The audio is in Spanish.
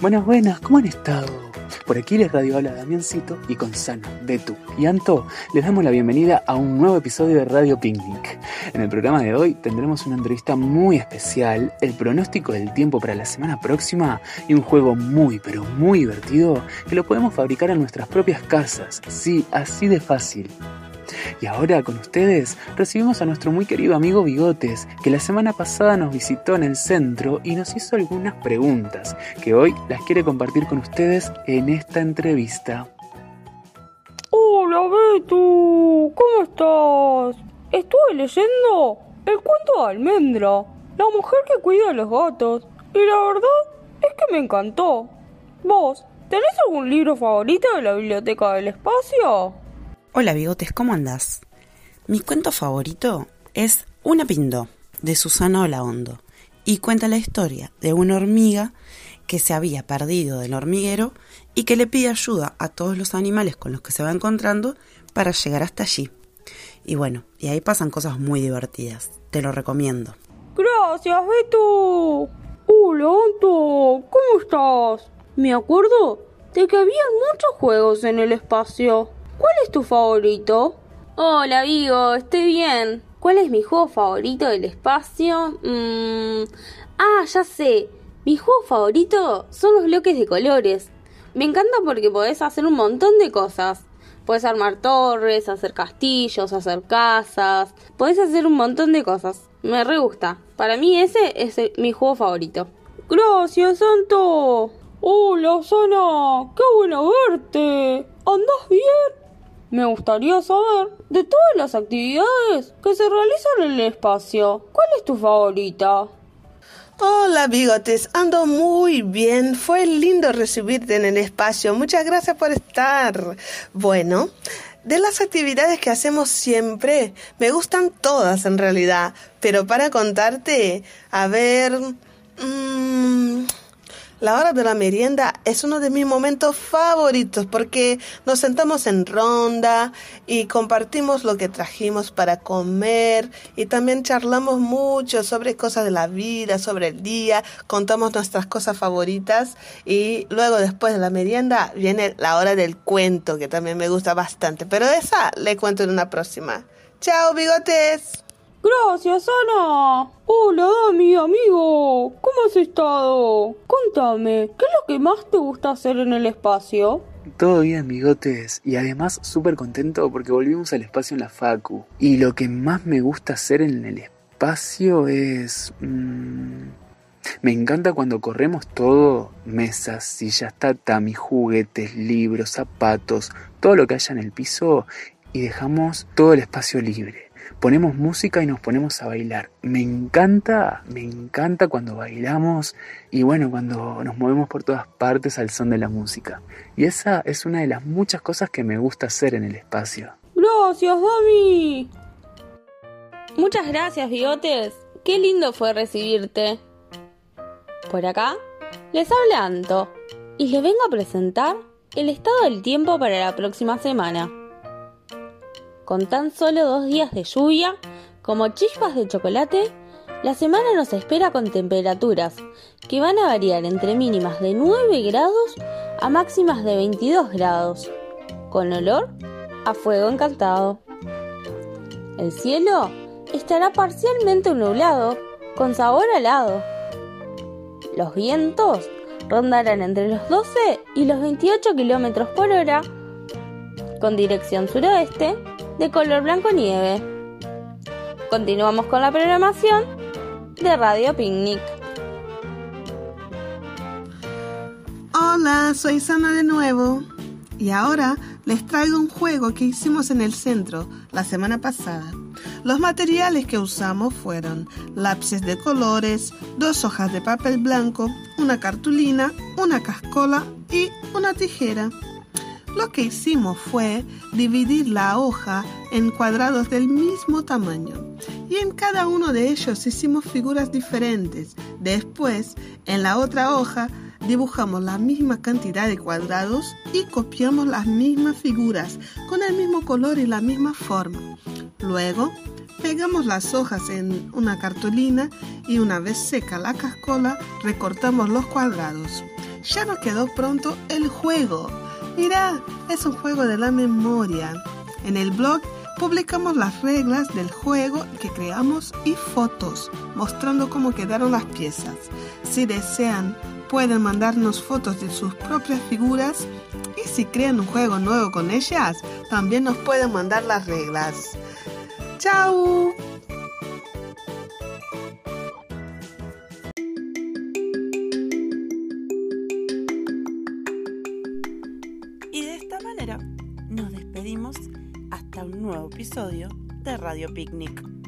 Buenas, buenas, ¿cómo han estado? Por aquí les radio habla Damiancito y con Sana, Betu y Anto les damos la bienvenida a un nuevo episodio de Radio Picnic. En el programa de hoy tendremos una entrevista muy especial, el pronóstico del tiempo para la semana próxima y un juego muy pero muy divertido que lo podemos fabricar en nuestras propias casas. Sí, así de fácil. Y ahora con ustedes recibimos a nuestro muy querido amigo Bigotes, que la semana pasada nos visitó en el centro y nos hizo algunas preguntas, que hoy las quiere compartir con ustedes en esta entrevista. Hola Betu, ¿cómo estás? Estuve leyendo el cuento de Almendra, la mujer que cuida a los gatos, y la verdad es que me encantó. ¿Vos tenés algún libro favorito de la biblioteca del espacio? Hola bigotes, ¿cómo andás? Mi cuento favorito es Una Pindó, de Susana Olaondo, y cuenta la historia de una hormiga que se había perdido del hormiguero y que le pide ayuda a todos los animales con los que se va encontrando para llegar hasta allí. Y bueno, y ahí pasan cosas muy divertidas. Te lo recomiendo. Gracias, Beto. Hola, Anto. ¿Cómo estás? Me acuerdo de que había muchos juegos en el espacio. ¿Cuál es tu favorito? Hola, Vigo, estoy bien. ¿Cuál es mi juego favorito del espacio? Mm, ah, ya sé. Mi juego favorito son los bloques de colores. Me encanta porque podés hacer un montón de cosas. Podés armar torres, hacer castillos, hacer casas. Podés hacer un montón de cosas. Me re gusta. Para mí ese es mi juego favorito. Gracias, Santo. Hola, Sana. Qué bueno verte. ¿Andás bien? Me gustaría saber de todas las actividades que se realizan en el espacio. ¿Cuál es tu favorita? Hola bigotes, ando muy bien. Fue lindo recibirte en el espacio. Muchas gracias por estar. Bueno, de las actividades que hacemos siempre, me gustan todas en realidad. Pero para contarte, a ver... Mmm, la hora de la merienda es uno de mis momentos favoritos porque nos sentamos en ronda y compartimos lo que trajimos para comer y también charlamos mucho sobre cosas de la vida, sobre el día, contamos nuestras cosas favoritas y luego después de la merienda viene la hora del cuento que también me gusta bastante, pero esa le cuento en una próxima. Chao, bigotes. Gracias, Ana. Hola, mi amigo. ¿Cómo has estado? Contame, ¿qué es lo que más te gusta hacer en el espacio? Todo bien, amigotes. Y además súper contento porque volvimos al espacio en la Facu. Y lo que más me gusta hacer en el espacio es... Mmm, me encanta cuando corremos todo, mesas, sillas, tatami, juguetes, libros, zapatos, todo lo que haya en el piso y dejamos todo el espacio libre ponemos música y nos ponemos a bailar. Me encanta, me encanta cuando bailamos y bueno, cuando nos movemos por todas partes al son de la música. Y esa es una de las muchas cosas que me gusta hacer en el espacio. Gracias, Dami. Muchas gracias, bigotes. Qué lindo fue recibirte. Por acá les habla Anto y les vengo a presentar el estado del tiempo para la próxima semana con tan solo dos días de lluvia, como chispas de chocolate, la semana nos espera con temperaturas que van a variar entre mínimas de 9 grados a máximas de 22 grados, con olor a fuego encantado. El cielo estará parcialmente nublado, con sabor alado. Los vientos rondarán entre los 12 y los 28 kilómetros por hora, con dirección suroeste de color blanco nieve. Continuamos con la programación de Radio Picnic. Hola, soy Sana de nuevo. Y ahora les traigo un juego que hicimos en el centro la semana pasada. Los materiales que usamos fueron lápices de colores, dos hojas de papel blanco, una cartulina, una cascola y una tijera. Lo que hicimos fue dividir la hoja en cuadrados del mismo tamaño y en cada uno de ellos hicimos figuras diferentes. Después, en la otra hoja, dibujamos la misma cantidad de cuadrados y copiamos las mismas figuras con el mismo color y la misma forma. Luego, pegamos las hojas en una cartulina y una vez seca la cascola, recortamos los cuadrados. ya nos quedó pronto el juego. Mira, es un juego de la memoria. En el blog publicamos las reglas del juego que creamos y fotos, mostrando cómo quedaron las piezas. Si desean, pueden mandarnos fotos de sus propias figuras y si crean un juego nuevo con ellas, también nos pueden mandar las reglas. ¡Chao! Despedimos hasta un nuevo episodio de Radio Picnic.